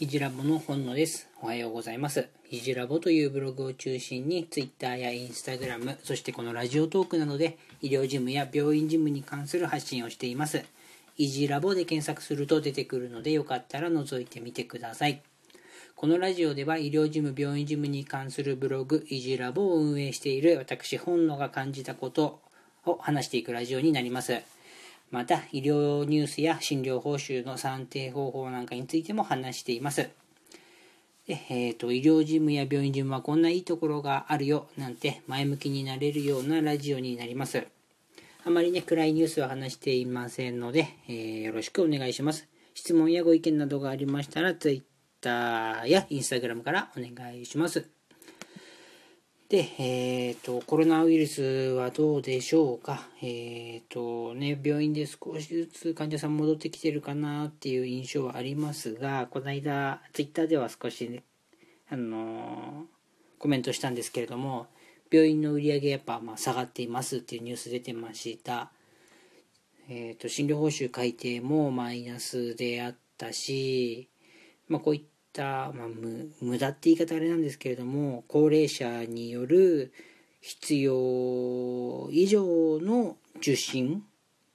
いじラボの本野です。おはようございます。いじラボというブログを中心に Twitter や Instagram、そしてこのラジオトークなどで医療事務や病院事務に関する発信をしています。いじラボで検索すると出てくるのでよかったら覗いてみてください。このラジオでは医療事務、病院事務に関するブログ、いじラボを運営している私本野が感じたことを話していくラジオになります。また、医療ニュースや診療報酬の算定方法なんかについても話しています。でえーと、医療事務や病院事務はこんないいところがあるよなんて前向きになれるようなラジオになります。あまりね、暗いニュースは話していませんので、えー、よろしくお願いします。質問やご意見などがありましたら、Twitter や Instagram からお願いします。で、えっ、ー、と、コロナウイルスはどうでしょうか？えっ、ー、とね、病院で少しずつ患者さん戻ってきてるかなっていう印象はありますが、この間、ツイッターでは少し、ね、あのコメントしたんですけれども、病院の売り上げやっぱまあ下がっていますっていうニュース出てました。えっ、ー、と、診療報酬改定もマイナスであったし、まあこういった、まあ、無駄って言い方あれなんですけれども高齢者による必要以上の受診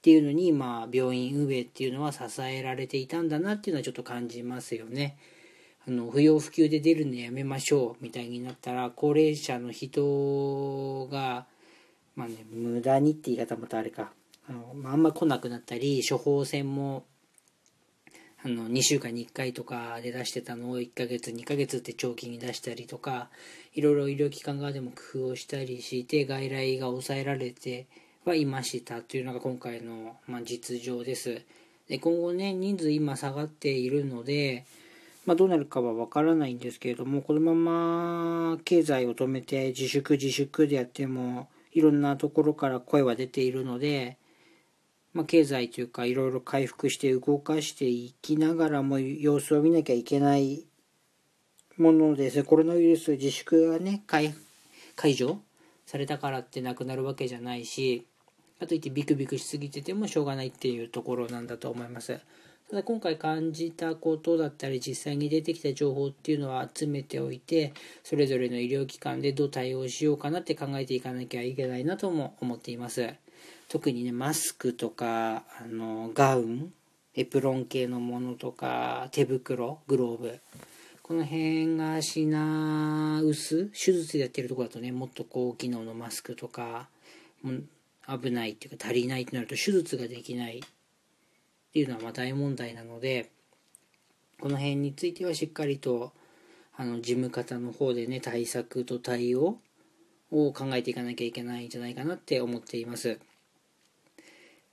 っていうのに、まあ、病院運営っていうのは支えられていたんだなっていうのはちょっと感じますよね。あの不要不急で出るのやめましょうみたいになったら高齢者の人が、まあね、無駄にって言い方またあれかあの、まあ、あんま来なくなったり処方箋もあの2週間に1回とかで出してたのを1ヶ月2ヶ月って長期に出したりとかいろいろ医療機関側でも工夫をしたりして外来が抑えられてはいましたというのが今回の、まあ、実情です。で今後ね人数今下がっているので、まあ、どうなるかは分からないんですけれどもこのまま経済を止めて自粛自粛でやってもいろんなところから声は出ているのでまあ、経済というかいろいろ回復して動かしていきながらも様子を見なきゃいけないものです。コロナウイルス自粛がね解除されたからってなくなるわけじゃないしかといってビクビクしすぎててもしょうがないっていうところなんだと思います。ただ今回感じたことだったり実際に出てきた情報っていうのは集めておいてそれぞれの医療機関でどう対応しようかなって考えていかなきゃいけないなとも思っています。特にねマスクとかあのガウンエプロン系のものとか手袋グローブこの辺が品薄手術でやってるとこだとねもっと高機能のマスクとか危ないっていうか足りないってなると手術ができないっていうのはま大問題なのでこの辺についてはしっかりとあの事務方の方でね対策と対応を考えていかなきゃいけないんじゃないかなって思っています。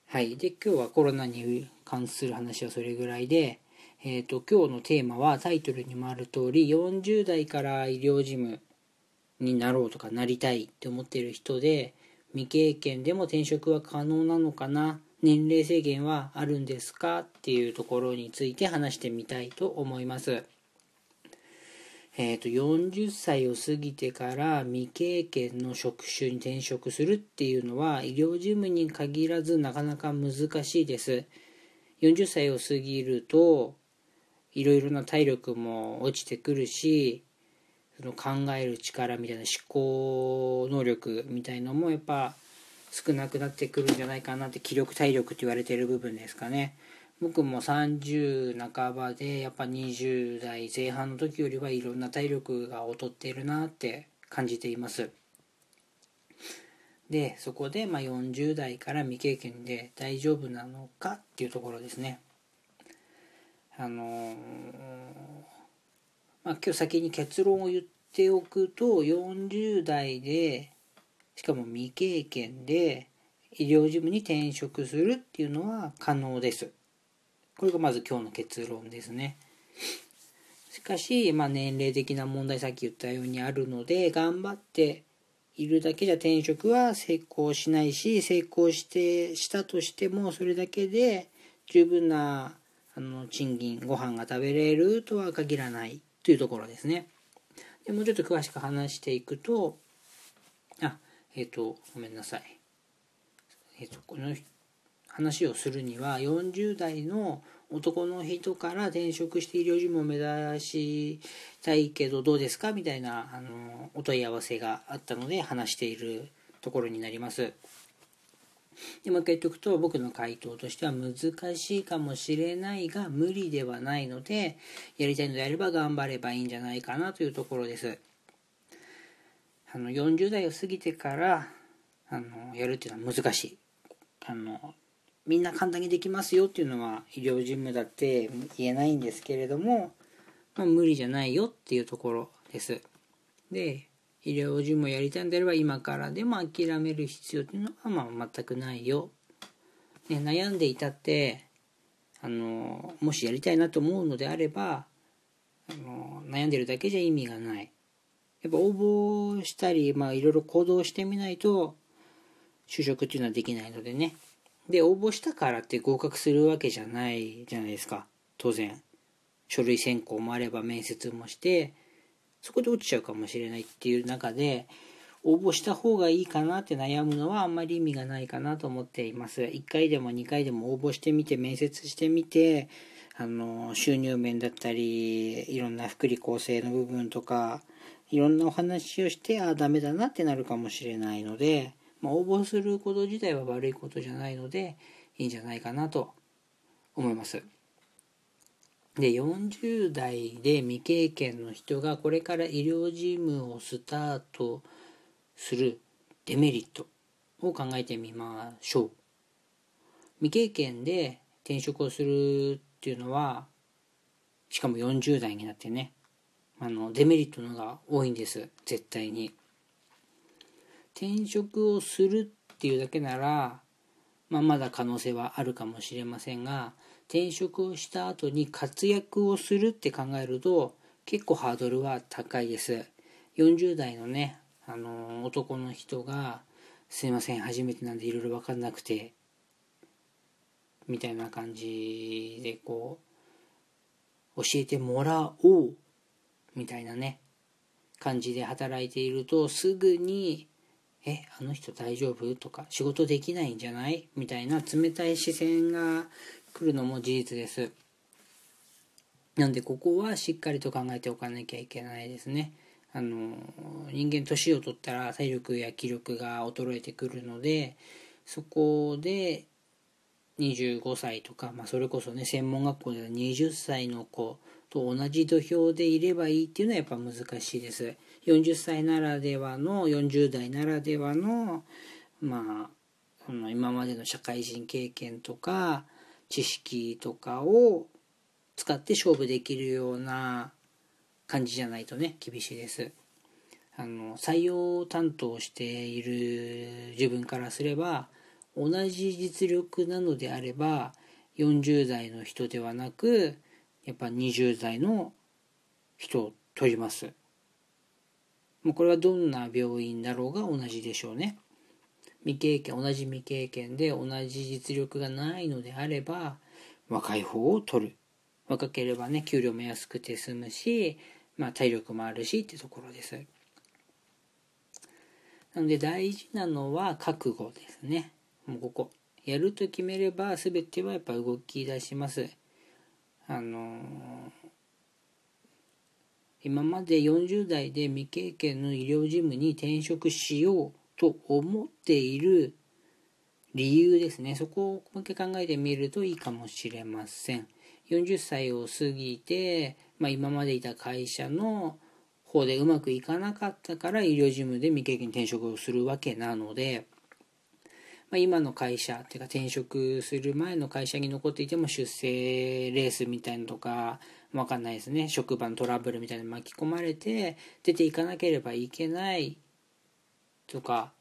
はい。で、今日はコロナに関する話はそれぐらいで、えっ、ー、と、今日のテーマはタイトルにもある通り、40代から医療事務になろうとかなりたいって思ってる人で、未経験でも転職は可能なのかな年齢制限はあるんですかっていうところについて話してみたいと思います。えーと、40歳を過ぎてから未経験の職種に転職するっていうのは医療事務に限らずなかなか難しいです。40歳を過ぎるといろいろな体力も落ちてくるしその考える力みたいな思考能力みたいのもやっぱ少なくなってくるんじゃないかなって気力体力って言われてる部分ですかね。僕も30半ばでやっぱ20代前半の時よりはいろんな体力が劣っているなって感じています。でそこでま40代から未経験で大丈夫なのかっていうところですね。あのー、まあ、今日先に結論を言っておくと40代でしかも未経験で医療事務に転職するっていうのは可能です。これがまず今日の結論ですね。しかし、まあ、年齢的な問題さっき言ったようにあるので頑張っているだけじゃ転職は成功しないし成功してしたとしてもそれだけで十分なあの賃金ご飯が食べれるとは限らないというところですね。でもうちょっと詳しく話していくとあえっ、ー、とごめんなさい。えっ、ー、とこの話をするには40代の男の人から転職して医療事務を目指したいけどどうですかみたいなあのお問い合わせがあったので話しているところになります。でもう一回言っておくと僕の回答としては難しいかもしれないが無理ではないのでやりたいのであれば頑張ればいいんじゃないかなというところです。あの40代を過ぎてからあのやるっていうのは難しい。あのみんな簡単にできますよっていうのは医療事務だって言えないんですけれども、まあ、無理じゃないよっていうところです。で医療事務をやりたいんであれば今からでも諦める必要っていうのはまあ全くないよ。ね、悩んでいたってあのもしやりたいなと思うのであればあの悩んでるだけじゃ意味がない。やっぱ応募したり、まあ、いろいろ行動してみないと就職っていうのはできないのでねで応募したからって合格するわけじゃないじゃないですか。当然。書類選考もあれば面接もしてそこで落ちちゃうかもしれないっていう中で応募した方がいいかなって悩むのはあんまり意味がないかなと思っています。1回でも2回でも応募してみて面接してみてあの収入面だったりいろんな福利厚生の部分とかいろんなお話をしてああダメだなってなるかもしれないのでまあ、応募すること自体は悪いことじゃないのでいいんじゃないかなと思います。で40代で未経験の人がこれから医療事務をスタートするデメリットを考えてみましょう。未経験で転職をするっていうのはしかも40代になってねあのデメリットのが多いんです絶対に。転職をするっていうだけなら、まあ、まだ可能性はあるかもしれませんが転職をした後に活躍をするって考えると結構ハードルは高いです。40代のねあの男の人が「すいません初めてなんでいろいろ分かんなくて」みたいな感じでこう教えてもらおうみたいなね感じで働いているとすぐにえあの人大丈夫？とか仕事できないんじゃない？みたいな冷たい視線が来るのも事実です。なんでここはしっかりと考えておかなきゃいけないですね。あの人間年を取ったら体力や気力が衰えてくるのでそこで25歳とか、まあ、それこそね専門学校では20歳の子と同じ土俵でいればいいっていうのはやっぱ難しいです。40歳ならではの40代ならではのまあその今までの社会人経験とか知識とかを使って勝負できるような感じじゃないとね厳しいです。あの採用担当している自分からすれば同じ実力なのであれば40代の人ではなくやっぱ20代の人を取ります。もうこれはどんな病院だろうが同じでしょうね。未経験、同じ未経験で同じ実力がないのであれば、若い方を取る。若ければね、給料も安くて済むし、まあ体力もあるしってところです。なので大事なのは覚悟ですね。もうここ。やると決めれば全てはやっぱ動き出します。あのー今まで40代で未経験の医療事務に転職しようと思っている理由ですね。そこをもう一回考えてみるといいかもしれません。40歳を過ぎて、まあ、今までいた会社の方でうまくいかなかったから医療事務で未経験転職をするわけなので、まあ、今の会社っていうか転職する前の会社に残っていても出世レースみたいなのとかわかんないですね。職場のトラブルみたいなの巻き込まれて出ていかなければいけないとか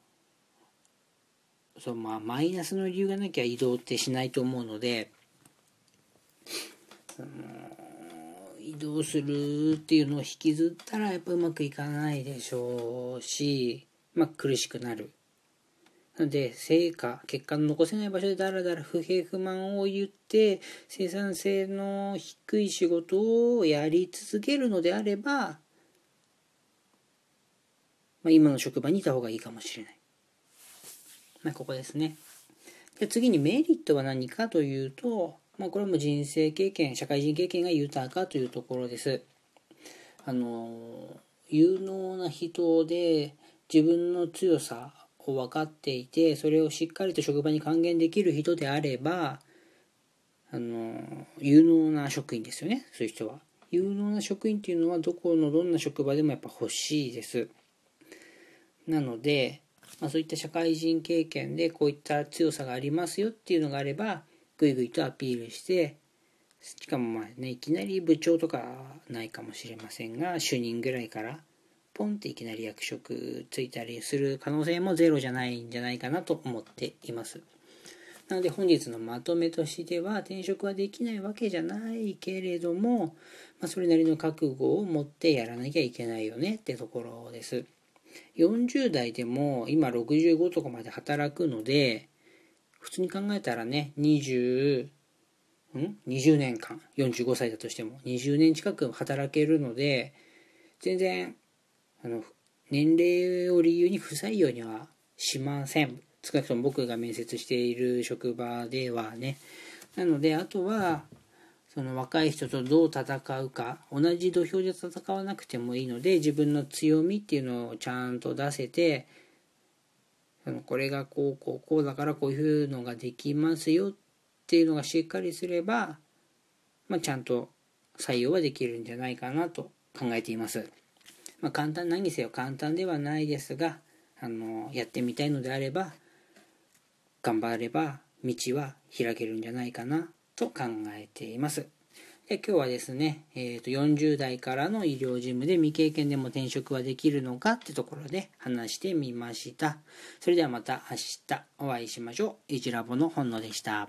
そうまあマイナスの理由がなきゃ移動ってしないと思うのでその移動するっていうのを引きずったらやっぱうまくいかないでしょうしまあ苦しくなる。なので、成果、結果の残せない場所でだらだら不平不満を言って、生産性の低い仕事をやり続けるのであれば、まあ、今の職場にいた方がいいかもしれない。まあ、ここですね。で次にメリットは何かというと、まあ、これも人生経験社会人経験が豊かというところですあの有能な人で自分の強さ分かっていてそれをしっかりと職場に還元できる人であればあの有能な職員ですよねそういう人は。有能な職員っていうのはどこのどんな職場でもやっぱ欲しいです。なので、まあ、そういった社会人経験でこういった強さがありますよっていうのがあればぐいぐいとアピールしてしかもまあねいきなり部長とかないかもしれませんが主任ぐらいからポンっていきなり役職ついたりする可能性もゼロじゃないんじゃないかなと思っています。なので本日のまとめとしては転職はできないわけじゃないけれども、まあ、それなりの覚悟を持ってやらなきゃいけないよねってところです。40代でも今65とかまで働くので普通に考えたらね20ん？20年間。45歳だとしても。20年近く働けるので全然あの年齢を理由に不採用にはしません。少なくとも僕が面接している職場ではね。なのであとはその若い人とどう戦うか。同じ土俵で戦わなくてもいいので自分の強みっていうのをちゃんと出せてそのこれがこうこうこうだからこういうのができますよっていうのがしっかりすれば、まあ、ちゃんと採用はできるんじゃないかなと考えています。まあ、簡単何にせよ簡単ではないですがあのやってみたいのであれば頑張れば道は開けるんじゃないかなと考えています。で今日はですね、えー、と40代からの医療事務で未経験でも転職はできるのかってところで話してみました。それではまた明日お会いしましょう。イジラボの本野でした。